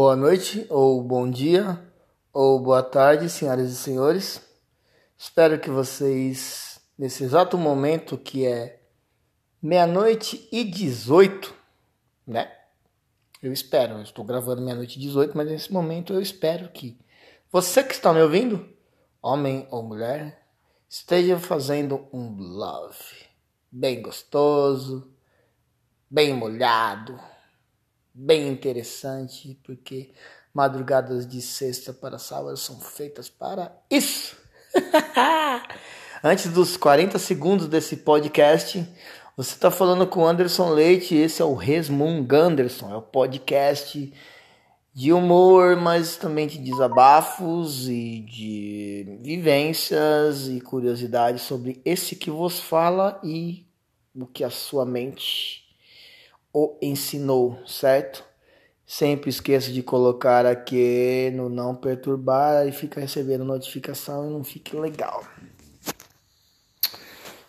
Boa noite, ou bom dia, ou boa tarde, senhoras e senhores. Espero que vocês, nesse exato momento que é meia-noite e 18, né? Eu espero, eu estou gravando meia-noite e 18, mas nesse momento eu espero que você que está me ouvindo, homem ou mulher, esteja fazendo um love bem gostoso, bem molhado bem interessante, porque madrugadas de sexta para sábado são feitas para isso. Antes dos 40 segundos desse podcast, você está falando com Anderson Leite, esse é o Resmung Anderson, é o podcast de humor, mas também de desabafos e de vivências e curiosidades sobre esse que vos fala e o que a sua mente o ensinou, certo? Sempre esqueça de colocar aqui no não perturbar e fica recebendo notificação e não fique legal.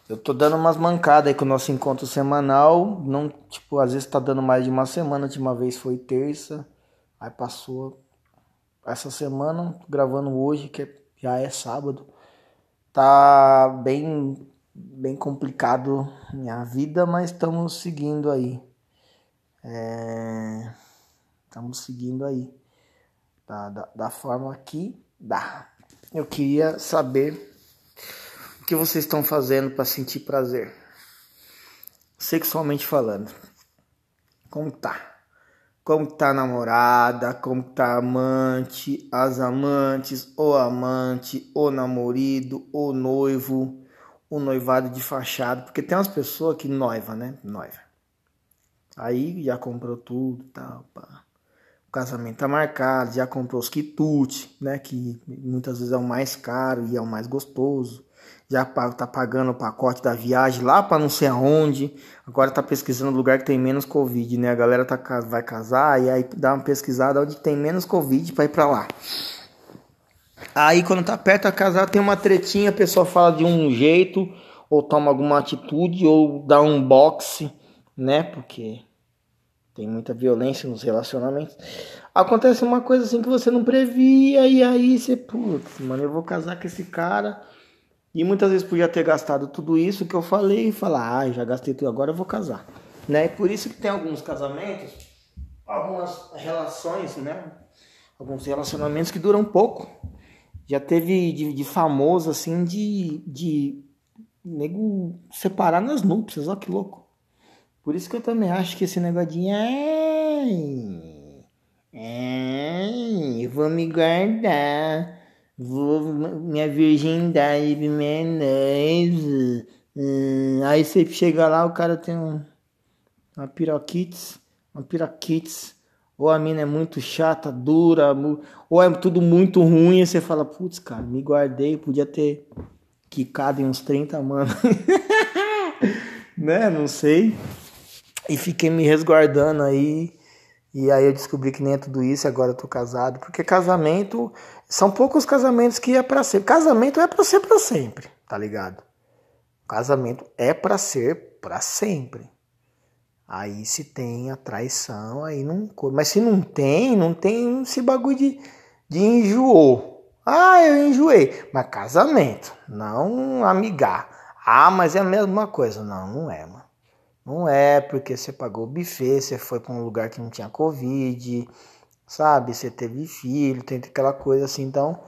Eu tô dando umas mancadas aí com o nosso encontro semanal. Não, tipo, às vezes tá dando mais de uma semana. A última vez foi terça. Aí passou essa semana, gravando hoje, que já é sábado. Tá bem, bem complicado minha vida, mas estamos seguindo aí. É, estamos seguindo aí da, da, da forma que dá. Eu queria saber o que vocês estão fazendo para sentir prazer, sexualmente falando. Como tá? Como tá a namorada, como tá a amante, as amantes, o amante, o namorado, o noivo, o noivado de fachada, porque tem umas pessoas que noiva, né? Noiva Aí já comprou tudo e tal, pá. O casamento tá marcado, já comprou os quitutes, né? Que muitas vezes é o mais caro e é o mais gostoso. Já tá pagando o pacote da viagem lá para não sei aonde. Agora tá pesquisando lugar que tem menos Covid, né? A galera tá, vai casar e aí dá uma pesquisada onde tem menos Covid para ir para lá. Aí quando tá perto a casar tem uma tretinha, a pessoa fala de um jeito, ou toma alguma atitude, ou dá um boxe, né? Porque tem muita violência nos relacionamentos. Acontece uma coisa assim que você não previa, e aí você, putz, mano, eu vou casar com esse cara. E muitas vezes podia ter gastado tudo isso que eu falei e falar, ah, já gastei tudo, agora eu vou casar. Né? E por isso que tem alguns casamentos, algumas relações, né? Alguns relacionamentos que duram pouco. Já teve de, de famoso, assim, de, de nego separar nas núpcias, ó que louco. Por isso que eu também acho que esse negocinho é. É, eu vou me guardar. Vou minha virgindade de menores. Hum, aí você chega lá, o cara tem um, uma piroquites, uma piroquites. Ou a mina é muito chata, dura, ou é tudo muito ruim. E você fala, putz, cara, me guardei, podia ter quicado em uns 30 mano. né? Não sei. E fiquei me resguardando aí. E aí eu descobri que nem é tudo isso, agora eu tô casado. Porque casamento. São poucos casamentos que é para ser. Casamento é para ser para sempre, tá ligado? Casamento é para ser para sempre. Aí se tem a traição, aí não. Mas se não tem, não tem esse bagulho de, de enjoou. Ah, eu enjoei. Mas casamento, não amigar. Ah, mas é a mesma coisa. Não, não é, mano. Não é porque você pagou o buffet, você foi para um lugar que não tinha Covid, sabe? Você teve filho, tem aquela coisa assim. Então,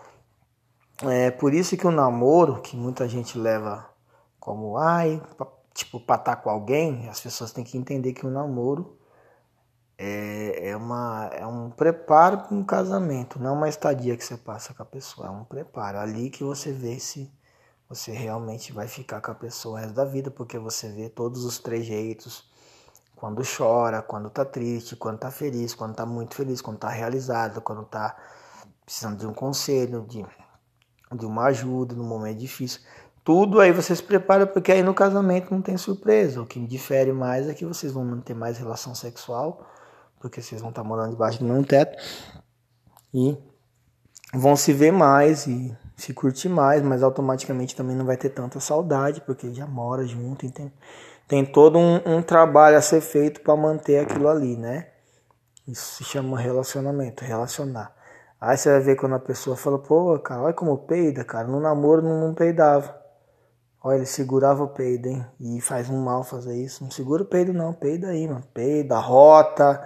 é por isso que o namoro, que muita gente leva como, ai, tipo, pra estar com alguém, as pessoas têm que entender que o namoro é, é, uma, é um preparo para um casamento, não uma estadia que você passa com a pessoa, é um preparo. Ali que você vê se você realmente vai ficar com a pessoa o resto da vida, porque você vê todos os trejeitos, quando chora, quando tá triste, quando tá feliz, quando tá muito feliz, quando tá realizado, quando tá precisando de um conselho, de, de uma ajuda num momento difícil. Tudo aí você se prepara, porque aí no casamento não tem surpresa. O que difere mais é que vocês vão manter mais relação sexual, porque vocês vão estar tá morando debaixo do mesmo teto. E vão se ver mais e se curtir mais, mas automaticamente também não vai ter tanta saudade, porque já mora junto, tem, tem todo um, um trabalho a ser feito para manter aquilo ali, né? Isso se chama relacionamento, relacionar. Aí você vai ver quando a pessoa fala, pô, cara, olha como peida, cara. No namoro não, não peidava. Olha, ele segurava o peido, hein? E faz um mal fazer isso. Não segura o peido, não. Peida aí, mano. Peida, rota.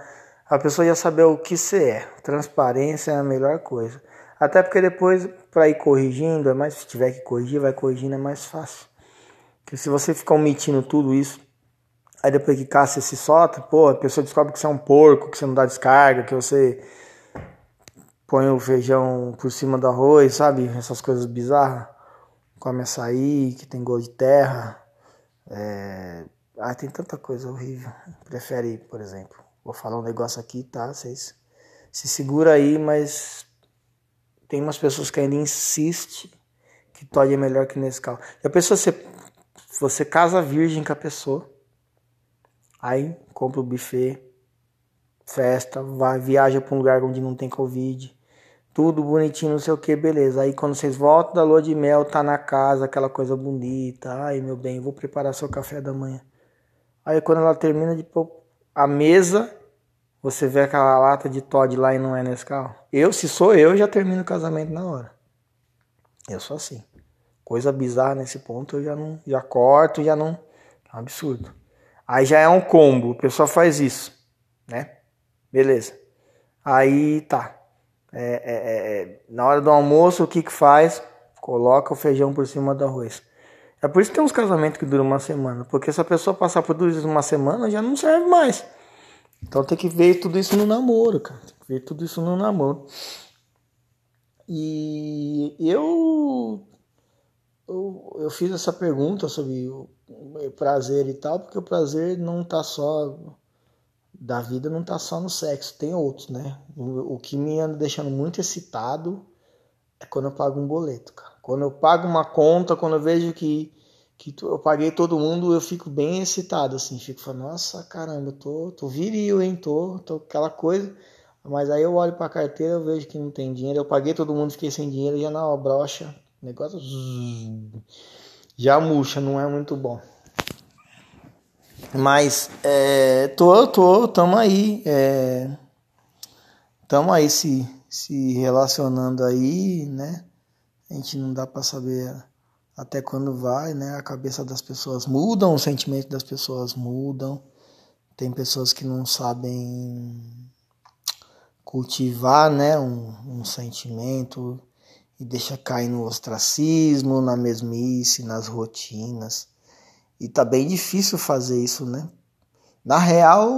A pessoa já saber o que você é. Transparência é a melhor coisa. Até porque depois, para ir corrigindo, é mais. Se tiver que corrigir, vai corrigindo, é mais fácil. Porque se você ficar omitindo tudo isso, aí depois que caça se solta, pô, a pessoa descobre que você é um porco, que você não dá descarga, que você põe o feijão por cima do arroz, sabe? Essas coisas bizarras. Come açaí, que tem gosto de terra. É... Ah, tem tanta coisa horrível. Prefere, por exemplo, vou falar um negócio aqui, tá? Vocês se segura aí, mas tem umas pessoas que ainda insistem que Todd é melhor que Nescau. E a pessoa, você, você casa virgem com a pessoa, aí compra o buffet, festa, vai, viaja para um lugar onde não tem Covid, tudo bonitinho, não sei o que, beleza. Aí quando vocês voltam da lua de mel, tá na casa, aquela coisa bonita. Ai, meu bem, vou preparar seu café da manhã. Aí quando ela termina de pôr a mesa, você vê aquela lata de Todd lá e não é Nescau. Eu, se sou eu, já termino o casamento na hora. Eu sou assim. Coisa bizarra nesse ponto, eu já não, já corto, já não, é um absurdo. Aí já é um combo, o pessoal faz isso, né? Beleza. Aí tá. É, é, é, é, na hora do almoço, o que que faz? Coloca o feijão por cima do arroz. É por isso que tem uns casamentos que duram uma semana. Porque se a pessoa passar por isso uma semana, já não serve mais. Então tem que ver tudo isso no namoro, cara. Tem que ver tudo isso no namoro. E eu, eu, eu fiz essa pergunta sobre o prazer e tal, porque o prazer não tá só da vida não tá só no sexo, tem outros, né? O, o que me anda deixando muito excitado é quando eu pago um boleto, cara. Quando eu pago uma conta, quando eu vejo que, que eu paguei todo mundo, eu fico bem excitado, assim. Fico falando, nossa, caramba, tô, tô viril, hein? Tô, tô aquela coisa. Mas aí eu olho pra carteira, eu vejo que não tem dinheiro. Eu paguei todo mundo, fiquei sem dinheiro, já na brocha. Negócio já murcha, não é muito bom. Mas é, tô, tô, tamo aí. É, tamo aí se, se relacionando aí, né? A gente não dá para saber até quando vai, né? A cabeça das pessoas mudam, o sentimento das pessoas mudam. Tem pessoas que não sabem cultivar, né? Um, um sentimento e deixa cair no ostracismo, na mesmice, nas rotinas. E tá bem difícil fazer isso, né? Na real,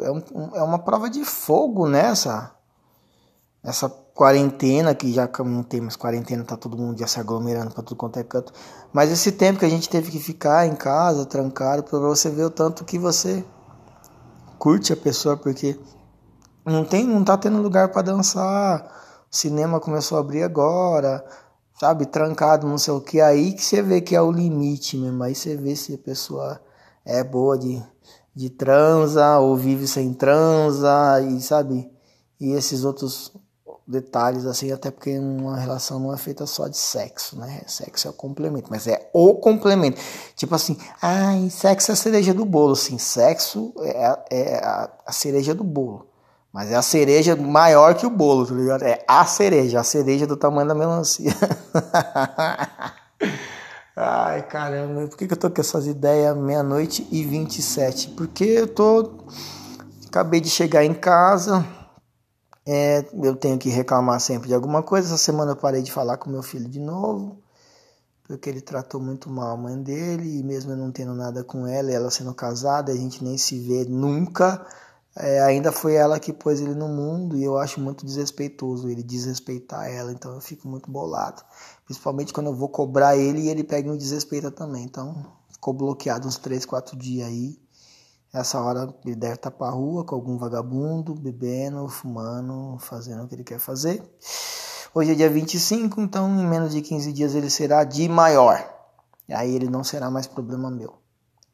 é, um, é uma prova de fogo nessa né, essa quarentena, que já não tem mais quarentena, tá todo mundo já se aglomerando para tudo quanto é canto. Mas esse tempo que a gente teve que ficar em casa, trancado, para você ver o tanto que você curte a pessoa, porque não tem, não tá tendo lugar para dançar. O cinema começou a abrir agora sabe, trancado, não sei o que, aí que você vê que é o limite mesmo, aí você vê se a pessoa é boa de, de transa ou vive sem transa e sabe, e esses outros detalhes assim, até porque uma relação não é feita só de sexo, né? Sexo é o complemento, mas é o complemento. Tipo assim, ai, sexo é a cereja do bolo, sim, sexo é, é a, a cereja do bolo. Mas é a cereja maior que o bolo, tá ligado? É a cereja, a cereja do tamanho da melancia. Ai, caramba, por que, que eu tô com essas ideias meia-noite e 27? Porque eu tô. Acabei de chegar em casa. É, eu tenho que reclamar sempre de alguma coisa. Essa semana eu parei de falar com meu filho de novo. Porque ele tratou muito mal a mãe dele. E mesmo eu não tendo nada com ela, ela sendo casada, a gente nem se vê nunca é, ainda foi ela que pôs ele no mundo e eu acho muito desrespeitoso ele desrespeitar ela, então eu fico muito bolado. Principalmente quando eu vou cobrar ele e ele pega e me desrespeita também. Então ficou bloqueado uns 3, 4 dias aí. Essa hora ele deve estar pra rua com algum vagabundo, bebendo, fumando, fazendo o que ele quer fazer. Hoje é dia 25, então em menos de 15 dias ele será de maior. E aí ele não será mais problema meu.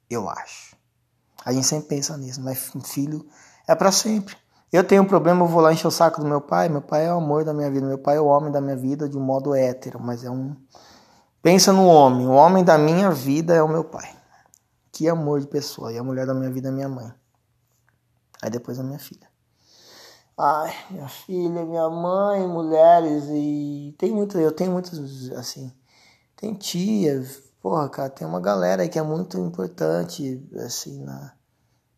Eu acho. A gente sempre pensa nisso, mas filho é para sempre. Eu tenho um problema, eu vou lá encher o saco do meu pai. Meu pai é o amor da minha vida, meu pai é o homem da minha vida de um modo hétero, mas é um. Pensa no homem, o homem da minha vida é o meu pai. Que amor de pessoa. E a mulher da minha vida é minha mãe. Aí depois a minha filha. Ai, minha filha, minha mãe, mulheres e tem muito, eu tenho muitos assim, tem tias, porra, cara, tem uma galera aí que é muito importante assim na,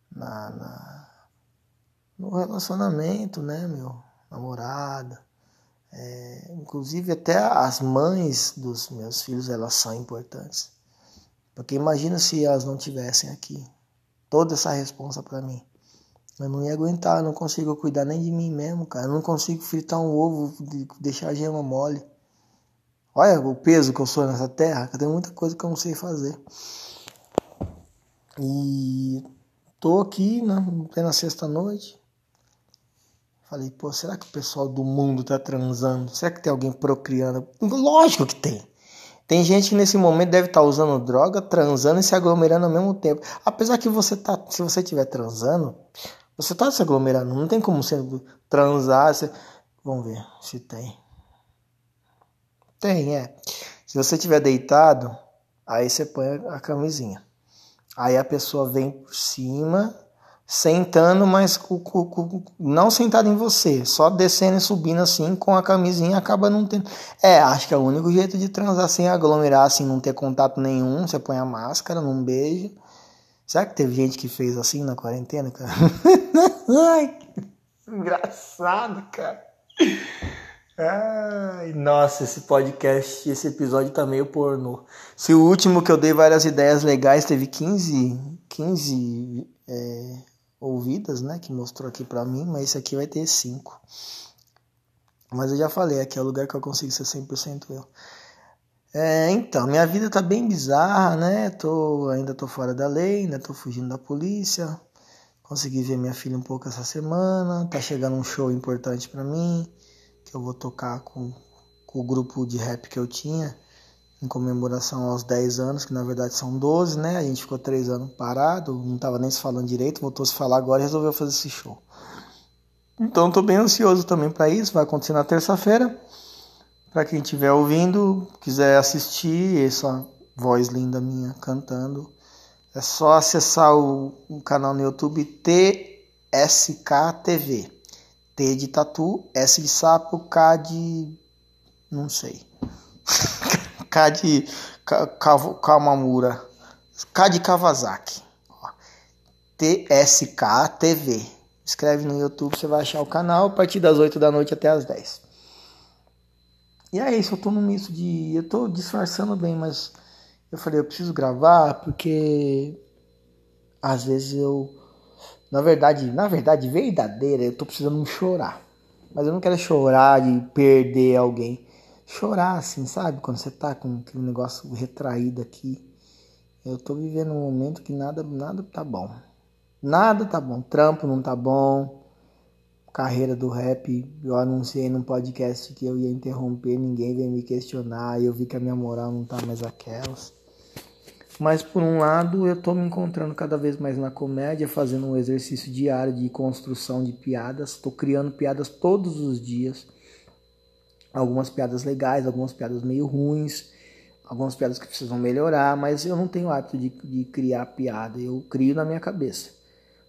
na, na no relacionamento, né, meu, namorada, é, inclusive até as mães dos meus filhos elas são importantes, porque imagina se elas não tivessem aqui toda essa responsa para mim. Eu não ia aguentar, eu não consigo cuidar nem de mim mesmo, cara. Eu não consigo fritar um ovo, deixar a gema mole. Olha o peso que eu sou nessa terra, que tem muita coisa que eu não sei fazer. E tô aqui, né, plena sexta-noite. Falei, pô, será que o pessoal do mundo tá transando? Será que tem alguém procriando? Lógico que tem. Tem gente que nesse momento deve estar tá usando droga, transando e se aglomerando ao mesmo tempo. Apesar que você tá, se você estiver transando, você tá se aglomerando, não tem como você transar. Você... Vamos ver se tem. Tem, é. Se você estiver deitado, aí você põe a camisinha. Aí a pessoa vem por cima, sentando, mas não sentado em você, só descendo e subindo assim com a camisinha, acaba não tendo. É, acho que é o único jeito de transar sem aglomerar, assim, não ter contato nenhum. Você põe a máscara, não beija. Será que teve gente que fez assim na quarentena, cara? Ai, engraçado, cara. Ai, nossa, esse podcast, esse episódio tá meio pornô. Se o último que eu dei várias ideias legais teve 15, 15 é, ouvidas, né? Que mostrou aqui pra mim, mas esse aqui vai ter 5. Mas eu já falei, aqui é o lugar que eu consigo ser 100% eu. É, então, minha vida tá bem bizarra, né? Tô, ainda tô fora da lei, ainda tô fugindo da polícia. Consegui ver minha filha um pouco essa semana. Tá chegando um show importante para mim, que eu vou tocar com, com o grupo de rap que eu tinha, em comemoração aos 10 anos, que na verdade são 12, né? A gente ficou 3 anos parado, não tava nem se falando direito, voltou a se falar agora e resolveu fazer esse show. Então tô bem ansioso também para isso, vai acontecer na terça-feira. Para quem estiver ouvindo, quiser assistir essa voz linda minha cantando, é só acessar o, o canal no YouTube TSKTV. T de tatu, S de sapo, K de. não sei. K de Kamamura. K de Kawasaki. TSK TV. Escreve no YouTube, você vai achar o canal a partir das 8 da noite até as 10. E é isso, eu tô no misto de. Eu tô disfarçando bem, mas eu falei, eu preciso gravar porque às vezes eu. Na verdade, na verdade, verdadeira, eu tô precisando chorar. Mas eu não quero chorar de perder alguém. Chorar assim, sabe? Quando você tá com aquele negócio retraído aqui. Eu tô vivendo um momento que nada, nada tá bom. Nada tá bom. Trampo não tá bom carreira do rap, eu anunciei num podcast que eu ia interromper, ninguém veio me questionar, eu vi que a minha moral não tá mais aquelas. Mas por um lado, eu tô me encontrando cada vez mais na comédia, fazendo um exercício diário de construção de piadas, tô criando piadas todos os dias. Algumas piadas legais, algumas piadas meio ruins, algumas piadas que precisam melhorar, mas eu não tenho hábito de, de criar piada, eu crio na minha cabeça.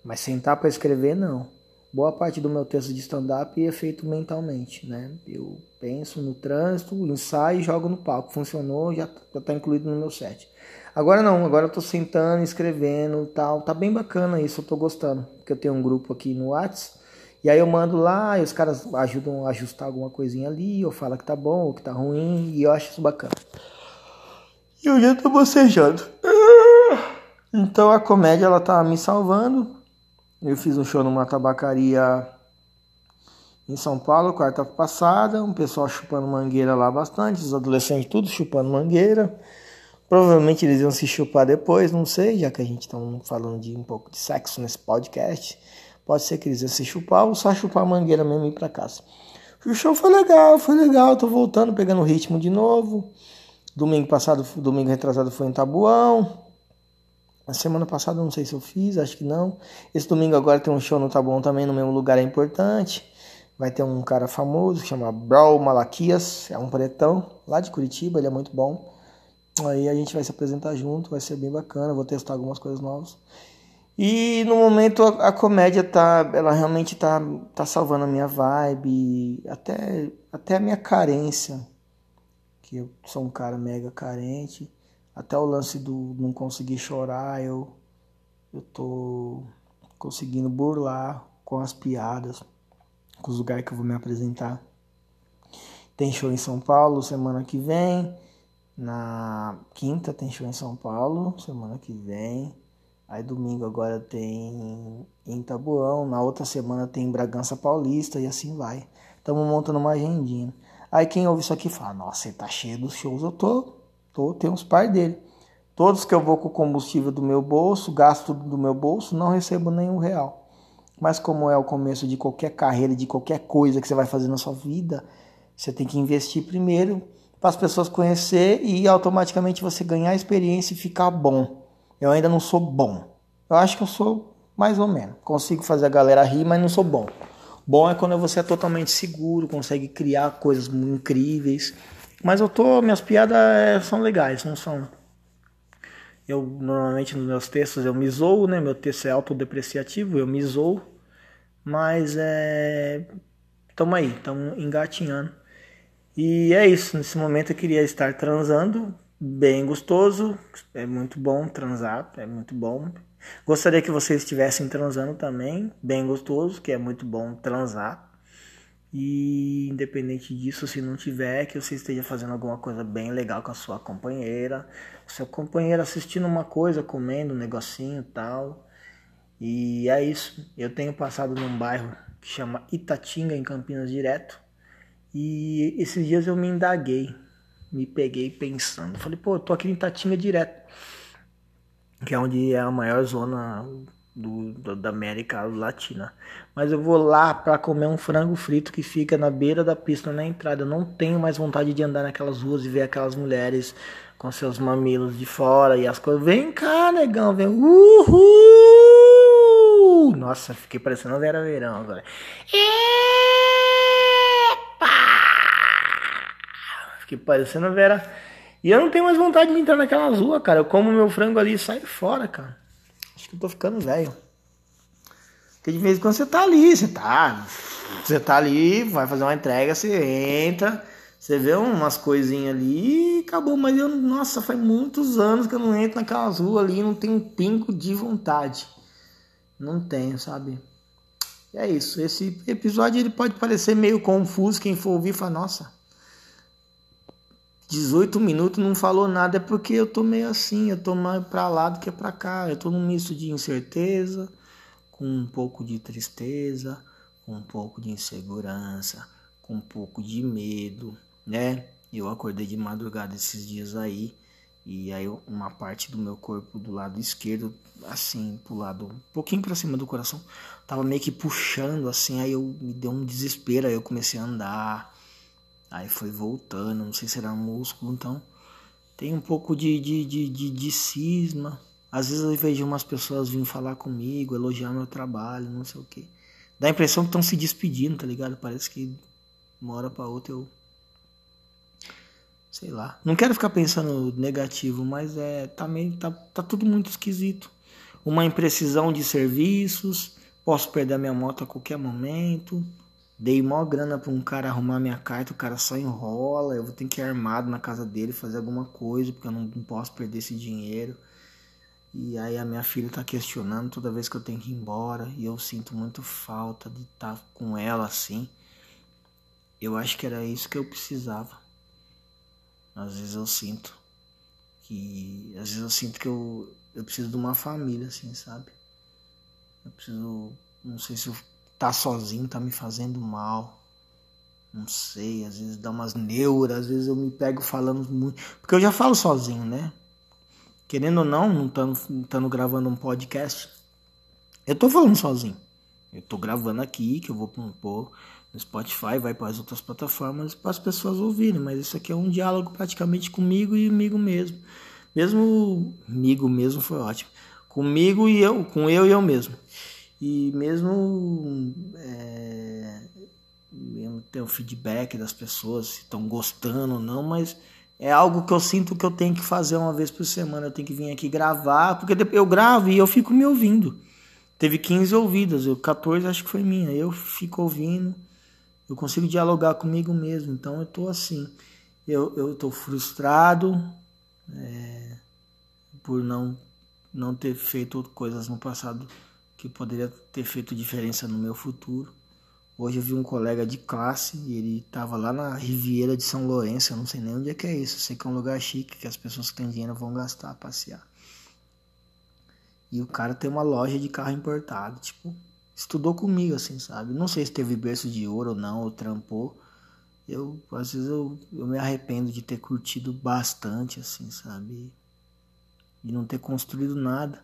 Mas sentar para escrever, não boa parte do meu texto de stand-up é feito mentalmente, né? Eu penso no trânsito, ensaio e jogo no palco. Funcionou, já está incluído no meu set. Agora não, agora eu tô sentando, escrevendo tal. Tá bem bacana isso, eu tô gostando. Porque eu tenho um grupo aqui no Whats. E aí eu mando lá e os caras ajudam a ajustar alguma coisinha ali, ou fala que tá bom, ou que tá ruim, e eu acho isso bacana. E eu já tô bocejando. Então a comédia ela tá me salvando. Eu fiz um show numa tabacaria em São Paulo, quarta passada, um pessoal chupando mangueira lá bastante, os adolescentes tudo chupando mangueira. Provavelmente eles iam se chupar depois, não sei, já que a gente está falando de um pouco de sexo nesse podcast. Pode ser que eles iam se chupar ou só chupar mangueira mesmo e ir para casa. O show foi legal, foi legal, tô voltando, pegando o ritmo de novo. Domingo passado, domingo retrasado foi em Tabuão. A semana passada não sei se eu fiz, acho que não. Esse domingo agora tem um show no Bom também, no mesmo lugar é importante. Vai ter um cara famoso que chama Brawl Malaquias, é um pretão, lá de Curitiba, ele é muito bom. Aí a gente vai se apresentar junto, vai ser bem bacana, vou testar algumas coisas novas. E no momento a, a, comédia tá, ela realmente tá, tá salvando a minha vibe, até, até a minha carência, que eu sou um cara mega carente, até o lance do não conseguir chorar, eu, eu tô conseguindo burlar com as piadas, com os lugares que eu vou me apresentar. Tem show em São Paulo semana que vem. Na quinta tem show em São Paulo, semana que vem. Aí domingo agora tem em Tabuão, na outra semana tem em Bragança Paulista e assim vai. Estamos montando uma agendinha. Aí quem ouve isso aqui fala, nossa, tá cheio dos shows. Eu tô, tô, tem uns par dele. Todos que eu vou com combustível do meu bolso, gasto do meu bolso, não recebo nenhum real. Mas como é o começo de qualquer carreira, de qualquer coisa que você vai fazer na sua vida, você tem que investir primeiro para as pessoas conhecer e automaticamente você ganhar experiência e ficar bom. Eu ainda não sou bom. Eu acho que eu sou mais ou menos. Consigo fazer a galera rir, mas não sou bom. Bom é quando você é totalmente seguro, consegue criar coisas incríveis. Mas eu tô, minhas piadas é, são legais, não são. Eu normalmente nos meus textos eu me zoo, né? Meu texto é autodepreciativo, eu me zoo. Mas é. Tamo aí, tamo engatinhando. E é isso, nesse momento eu queria estar transando, bem gostoso, é muito bom transar, é muito bom. Gostaria que vocês estivessem transando também, bem gostoso, que é muito bom transar. E independente disso, se não tiver, que você esteja fazendo alguma coisa bem legal com a sua companheira, seu companheiro assistindo uma coisa, comendo um negocinho tal. E é isso. Eu tenho passado num bairro que chama Itatinga, em Campinas Direto. E esses dias eu me indaguei, me peguei pensando. Falei, pô, eu tô aqui em Tatinga direto, que é onde é a maior zona do, do, da América Latina. Mas eu vou lá para comer um frango frito que fica na beira da pista, na entrada. Eu não tenho mais vontade de andar naquelas ruas e ver aquelas mulheres com seus mamilos de fora e as coisas. Vem cá, negão, vem. Uhul! Nossa, fiquei parecendo Vera Verão agora. Fiquei parecendo a Vera. E eu não tenho mais vontade de entrar naquela rua, cara. Eu como meu frango ali e saio fora, cara. Acho que eu tô ficando velho. Porque de vez em quando você tá ali, você tá. Você tá ali, vai fazer uma entrega, você entra, você vê umas coisinhas ali e acabou. Mas eu, nossa, faz muitos anos que eu não entro naquela rua ali, não tenho um pingo de vontade. Não tenho, sabe? É isso. Esse episódio ele pode parecer meio confuso. Quem for ouvir fala, nossa, 18 minutos não falou nada é porque eu tô meio assim, eu tô mais para lá do que para cá. Eu tô num misto de incerteza, com um pouco de tristeza, com um pouco de insegurança, com um pouco de medo, né? Eu acordei de madrugada esses dias aí e aí uma parte do meu corpo do lado esquerdo, assim, pro lado, um pouquinho para cima do coração, tava meio que puxando assim, aí eu me deu um desespero, aí eu comecei a andar Aí foi voltando, não sei se era músculo, então tem um pouco de, de, de, de, de cisma. Às vezes eu vejo umas pessoas vindo falar comigo, elogiar meu trabalho, não sei o que. Dá a impressão que estão se despedindo, tá ligado? Parece que uma hora pra outra eu. Sei lá. Não quero ficar pensando negativo, mas é. Tá, meio, tá, tá tudo muito esquisito. Uma imprecisão de serviços. Posso perder a minha moto a qualquer momento. Dei mó grana pra um cara arrumar minha carta, o cara só enrola, eu vou ter que ir armado na casa dele fazer alguma coisa, porque eu não, posso perder esse dinheiro. E aí a minha filha tá questionando toda vez que eu tenho que ir embora, e eu sinto muito falta de estar tá com ela assim. Eu acho que era isso que eu precisava. Às vezes eu sinto que às vezes eu sinto que eu eu preciso de uma família assim, sabe? Eu preciso, não sei se eu tá sozinho tá me fazendo mal. Não sei, às vezes dá umas neuras, às vezes eu me pego falando muito. Porque eu já falo sozinho, né? Querendo ou não, não estando gravando um podcast, eu tô falando sozinho. Eu tô gravando aqui, que eu vou pôr no Spotify, vai para as outras plataformas para as pessoas ouvirem. Mas isso aqui é um diálogo praticamente comigo e comigo mesmo. Mesmo comigo mesmo foi ótimo. Comigo e eu, com eu e eu mesmo. E mesmo, é, ter o feedback das pessoas, se estão gostando ou não, mas é algo que eu sinto que eu tenho que fazer uma vez por semana. Eu tenho que vir aqui gravar, porque eu gravo e eu fico me ouvindo. Teve 15 ouvidas, eu 14 acho que foi minha. Eu fico ouvindo, eu consigo dialogar comigo mesmo. Então eu tô assim, eu, eu tô frustrado é, por não, não ter feito coisas no passado que poderia ter feito diferença no meu futuro. Hoje eu vi um colega de classe e ele estava lá na Riviera de São Lourenço, eu não sei nem onde é que é isso, sei que é um lugar chique que as pessoas que têm dinheiro vão gastar, passear. E o cara tem uma loja de carro importado, tipo, estudou comigo assim, sabe? Não sei se teve berço de ouro ou não, ou trampou. Eu, às vezes eu, eu me arrependo de ter curtido bastante, assim, sabe? De não ter construído nada.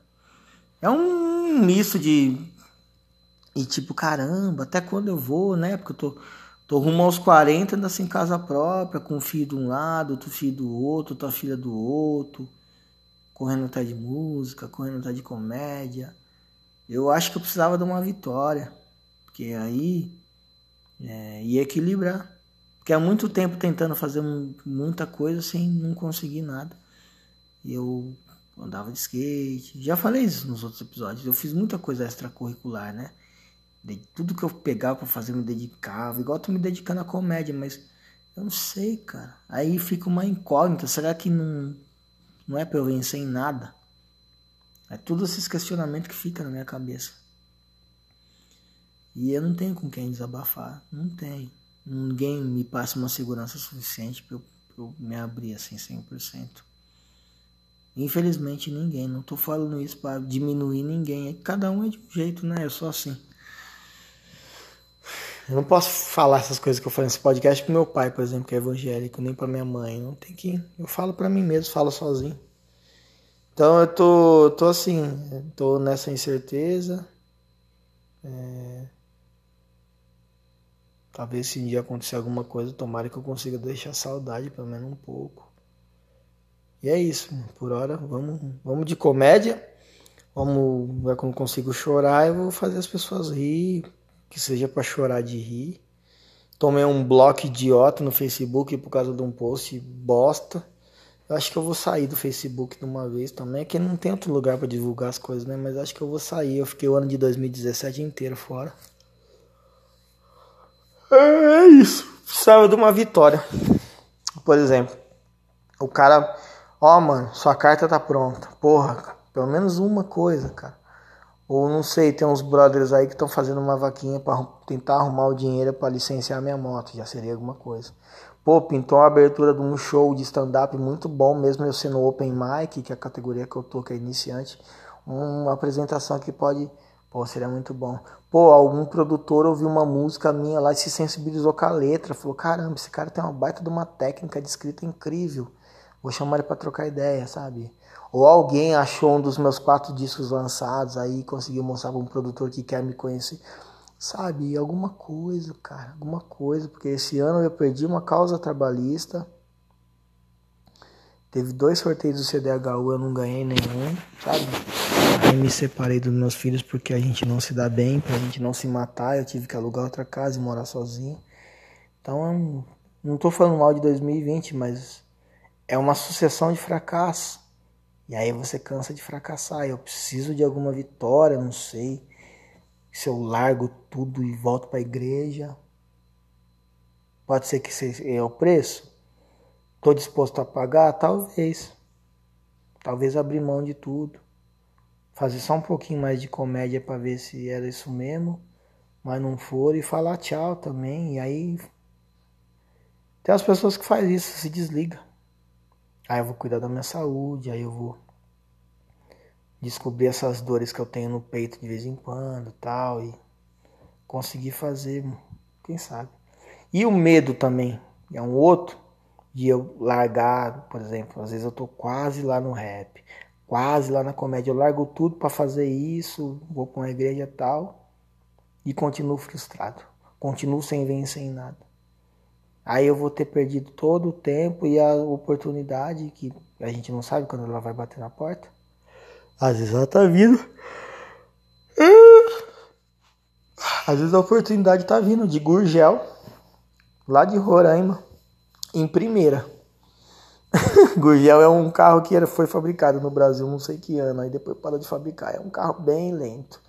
É um misto de e tipo, caramba, até quando eu vou, né? Porque eu tô, tô rumo aos 40, ainda sem casa própria, com um filho de um lado, outro filho do outro, outra filha do outro, correndo atrás de música, correndo atrás de comédia. Eu acho que eu precisava de uma vitória, porque aí é, ia equilibrar. Porque há muito tempo tentando fazer muita coisa sem não conseguir nada. E eu andava de skate. Já falei isso nos outros episódios. Eu fiz muita coisa extracurricular, né? De tudo que eu pegava para fazer, eu me dedicava. Igual eu tô me dedicando à comédia, mas eu não sei, cara. Aí fica uma incógnita. Será que não, não é pra eu vencer em nada? É tudo esses questionamentos que ficam na minha cabeça. E eu não tenho com quem desabafar. Não tenho. Ninguém me passa uma segurança suficiente para eu, eu, me abrir assim 100%. Infelizmente ninguém. Não tô falando isso para diminuir ninguém. Cada um é de um jeito, né? Eu sou assim. Eu não posso falar essas coisas que eu falei nesse podcast pro meu pai, por exemplo, que é evangélico, nem pra minha mãe. Não tem que. Eu falo pra mim mesmo, falo sozinho. Então eu tô, tô assim, tô nessa incerteza. É... Talvez se um dia acontecer alguma coisa, tomara que eu consiga deixar saudade, pelo menos um pouco. E é isso, por hora, vamos, vamos de comédia. Vamos, ver como consigo chorar, eu vou fazer as pessoas rir que seja para chorar de rir. Tomei um bloco idiota no Facebook por causa de um post bosta. Eu acho que eu vou sair do Facebook de uma vez também, que não tem outro lugar para divulgar as coisas, né? Mas acho que eu vou sair. Eu fiquei o ano de 2017 inteiro fora. É isso. Saiu de uma vitória. Por exemplo, o cara, ó, oh, mano, sua carta tá pronta. Porra, pelo menos uma coisa, cara. Ou não sei, tem uns brothers aí que estão fazendo uma vaquinha para tentar arrumar o dinheiro para licenciar minha moto, já seria alguma coisa. Pô, pintou a abertura de um show de stand-up muito bom, mesmo eu sendo open mic, que é a categoria que eu tô, que é iniciante. Uma apresentação que pode, pô, seria muito bom. Pô, algum produtor ouviu uma música minha lá e se sensibilizou com a letra, falou: caramba, esse cara tem uma baita de uma técnica de escrita incrível. Vou chamar ele para trocar ideia, sabe? Ou alguém achou um dos meus quatro discos lançados aí conseguiu mostrar para um produtor que quer me conhecer. Sabe, alguma coisa, cara, alguma coisa, porque esse ano eu perdi uma causa trabalhista. Teve dois sorteios do CDHU, eu não ganhei nenhum, sabe? Aí me separei dos meus filhos porque a gente não se dá bem, pra gente não se matar. Eu tive que alugar outra casa e morar sozinho. Então, não tô falando mal de 2020, mas é uma sucessão de fracassos. E aí você cansa de fracassar. Eu preciso de alguma vitória, não sei. Se eu largo tudo e volto para a igreja, pode ser que seja é o preço. Estou disposto a pagar? Talvez. Talvez abrir mão de tudo. Fazer só um pouquinho mais de comédia para ver se era isso mesmo. Mas não for e falar tchau também. E aí. Tem as pessoas que fazem isso, se desliga. Aí eu vou cuidar da minha saúde, aí eu vou descobrir essas dores que eu tenho no peito de vez em quando, tal, e conseguir fazer, quem sabe. E o medo também, é um outro de eu largar, por exemplo, às vezes eu tô quase lá no rap, quase lá na comédia, eu largo tudo para fazer isso, vou para uma igreja tal e continuo frustrado, continuo sem vencer em nada. Aí eu vou ter perdido todo o tempo e a oportunidade que a gente não sabe quando ela vai bater na porta. Às vezes ela tá vindo. Às vezes a oportunidade tá vindo de Gurgel, lá de Roraima, em primeira. Gurgel é um carro que foi fabricado no Brasil não sei que ano, aí depois parou de fabricar. É um carro bem lento.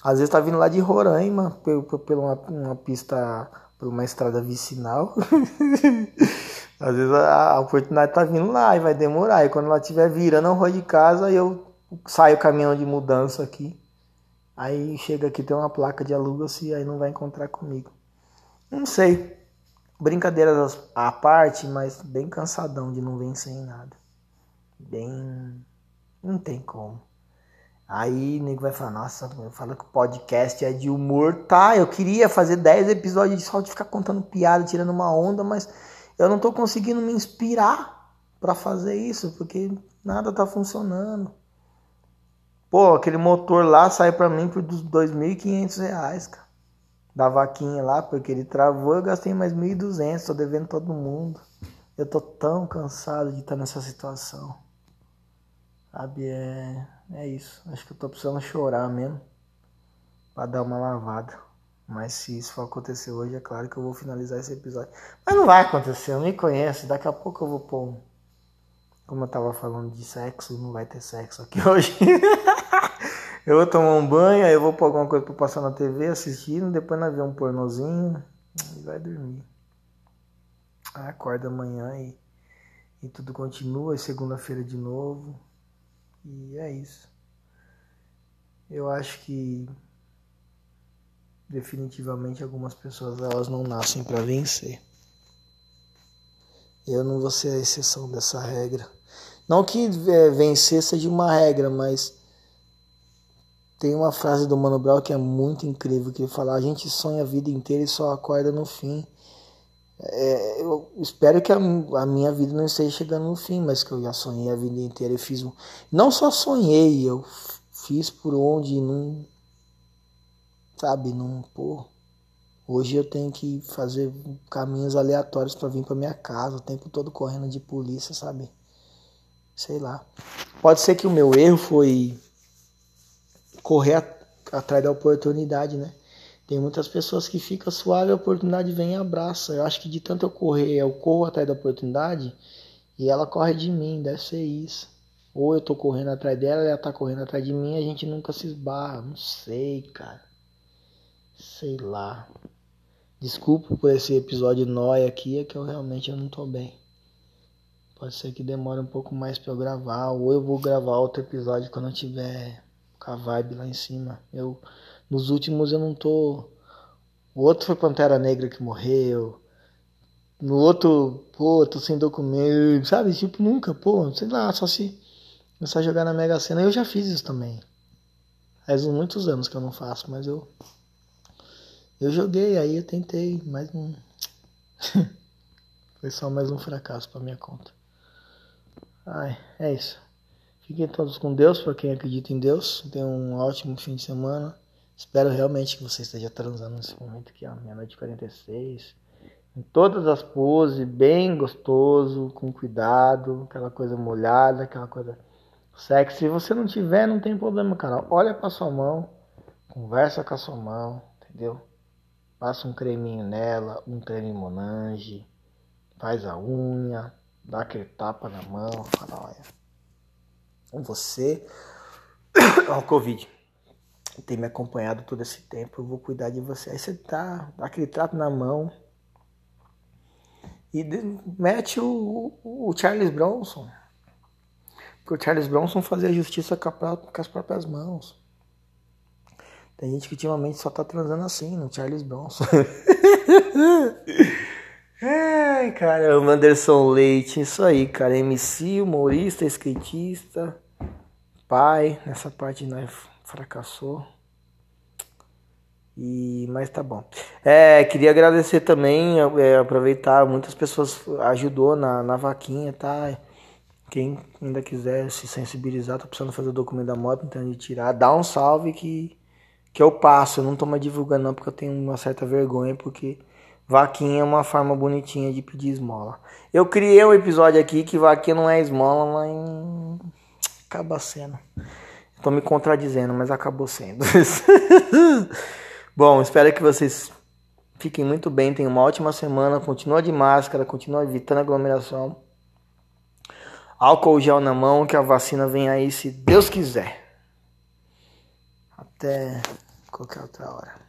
Às vezes tá vindo lá de Roraima, por, uma, uma pista, por uma estrada vicinal. Às vezes a, a, oportunidade tá vindo lá e vai demorar. E quando ela estiver virando a rua de casa, eu saio caminhão de mudança aqui. Aí chega aqui, tem uma placa de aluga-se, aí não vai encontrar comigo. Não sei. Brincadeiras à parte, mas bem cansadão de não vencer em nada. Bem. Não tem como. Aí o nego vai falar, nossa, fala que o podcast é de humor. Tá, eu queria fazer 10 episódios só de ficar contando piada, tirando uma onda, mas eu não tô conseguindo me inspirar para fazer isso, porque nada tá funcionando. Pô, aquele motor lá sai para mim por 2.500 reais, cara. Da vaquinha lá, porque ele travou, eu gastei mais 1.200, tô devendo todo mundo. Eu tô tão cansado de estar nessa situação. Sabe, é, é isso. Acho que eu tô precisando chorar mesmo. Pra dar uma lavada. Mas se isso for acontecer hoje, é claro que eu vou finalizar esse episódio. Mas não vai acontecer, eu me conheço. Daqui a pouco eu vou pôr. Como eu tava falando de sexo, não vai ter sexo aqui hoje. eu vou tomar um banho, aí eu vou pôr alguma coisa pra passar na TV assistindo. Depois nós ver um pornozinho e vai dormir. Acorda amanhã e, e tudo continua. segunda-feira de novo. E é isso. Eu acho que definitivamente algumas pessoas elas não nascem para vencer. Eu não vou ser a exceção dessa regra. Não que é, vencer seja uma regra, mas tem uma frase do Mano Brown que é muito incrível, que ele fala, a gente sonha a vida inteira e só acorda no fim. É, eu espero que a, a, minha vida não esteja chegando no fim, mas que eu já sonhei a vida inteira. Eu fiz um, não só sonhei, eu fiz por onde não, sabe, não, pô. Hoje eu tenho que fazer caminhos aleatórios para vir para minha casa, o tempo todo correndo de polícia, sabe? Sei lá. Pode ser que o meu erro foi correr atrás da oportunidade, né? Tem muitas pessoas que ficam suave, a oportunidade vem e abraça. Eu acho que de tanto eu correr, eu corro atrás da oportunidade e ela corre de mim, deve ser isso. Ou eu tô correndo atrás dela, ela tá correndo atrás de mim a gente nunca se esbarra. Não sei, cara. Sei lá. Desculpa por esse episódio nóia aqui, é que eu realmente eu não tô bem. Pode ser que demore um pouco mais para eu gravar, ou eu vou gravar outro episódio quando eu tiver com a vibe lá em cima. Eu nos últimos eu não tô. O outro foi Pantera Negra que morreu. No outro, pô, tô sem documento, sabe? Tipo, nunca, pô, sei lá, só se começar a jogar na Mega Sena. Eu já fiz isso também. Faz muitos anos que eu não faço, mas eu. Eu joguei, aí eu tentei, mas. Foi só mais um fracasso pra minha conta. Ai, é isso. Fiquem todos com Deus, para quem acredita em Deus. Tenham um ótimo fim de semana. Espero realmente que você esteja transando nesse momento aqui, ó, meia-noite 46. Em todas as poses, bem gostoso, com cuidado, aquela coisa molhada, aquela coisa sexy. Se você não tiver, não tem problema, cara. Olha pra sua mão, conversa com a sua mão, entendeu? Passa um creminho nela, um creme Monange, faz a unha, dá aquele tapa na mão, fala, olha, você, ó, o Tem me acompanhado todo esse tempo, eu vou cuidar de você. Aí você tá, dá aquele trato na mão e mete o, o, o Charles Bronson. Porque o Charles Bronson fazia justiça com, a, com as próprias mãos. Tem gente que ultimamente só tá transando assim, no Charles Bronson. Ai, caramba, Anderson Leite, isso aí, cara. MC, humorista, skatista, pai, nessa parte nós fracassou. E, mas tá bom. É, queria agradecer também, é, aproveitar, muitas pessoas ajudou na, na vaquinha, tá? Quem ainda quiser se sensibilizar, tô precisando fazer o documento da moto, então de tirar, dá um salve que, que eu passo. Eu não tô mais divulgando não, porque eu tenho uma certa vergonha, porque vaquinha é uma forma bonitinha de pedir esmola. Eu criei um episódio aqui que vaquinha não é esmola, mas acaba sendo. Tô me contradizendo, mas acabou sendo. Bom, espero que vocês fiquem muito bem, tenham uma ótima semana, continua de máscara, continua evitando aglomeração. Álcool gel na mão que a vacina vem aí se Deus quiser. Até qualquer outra hora.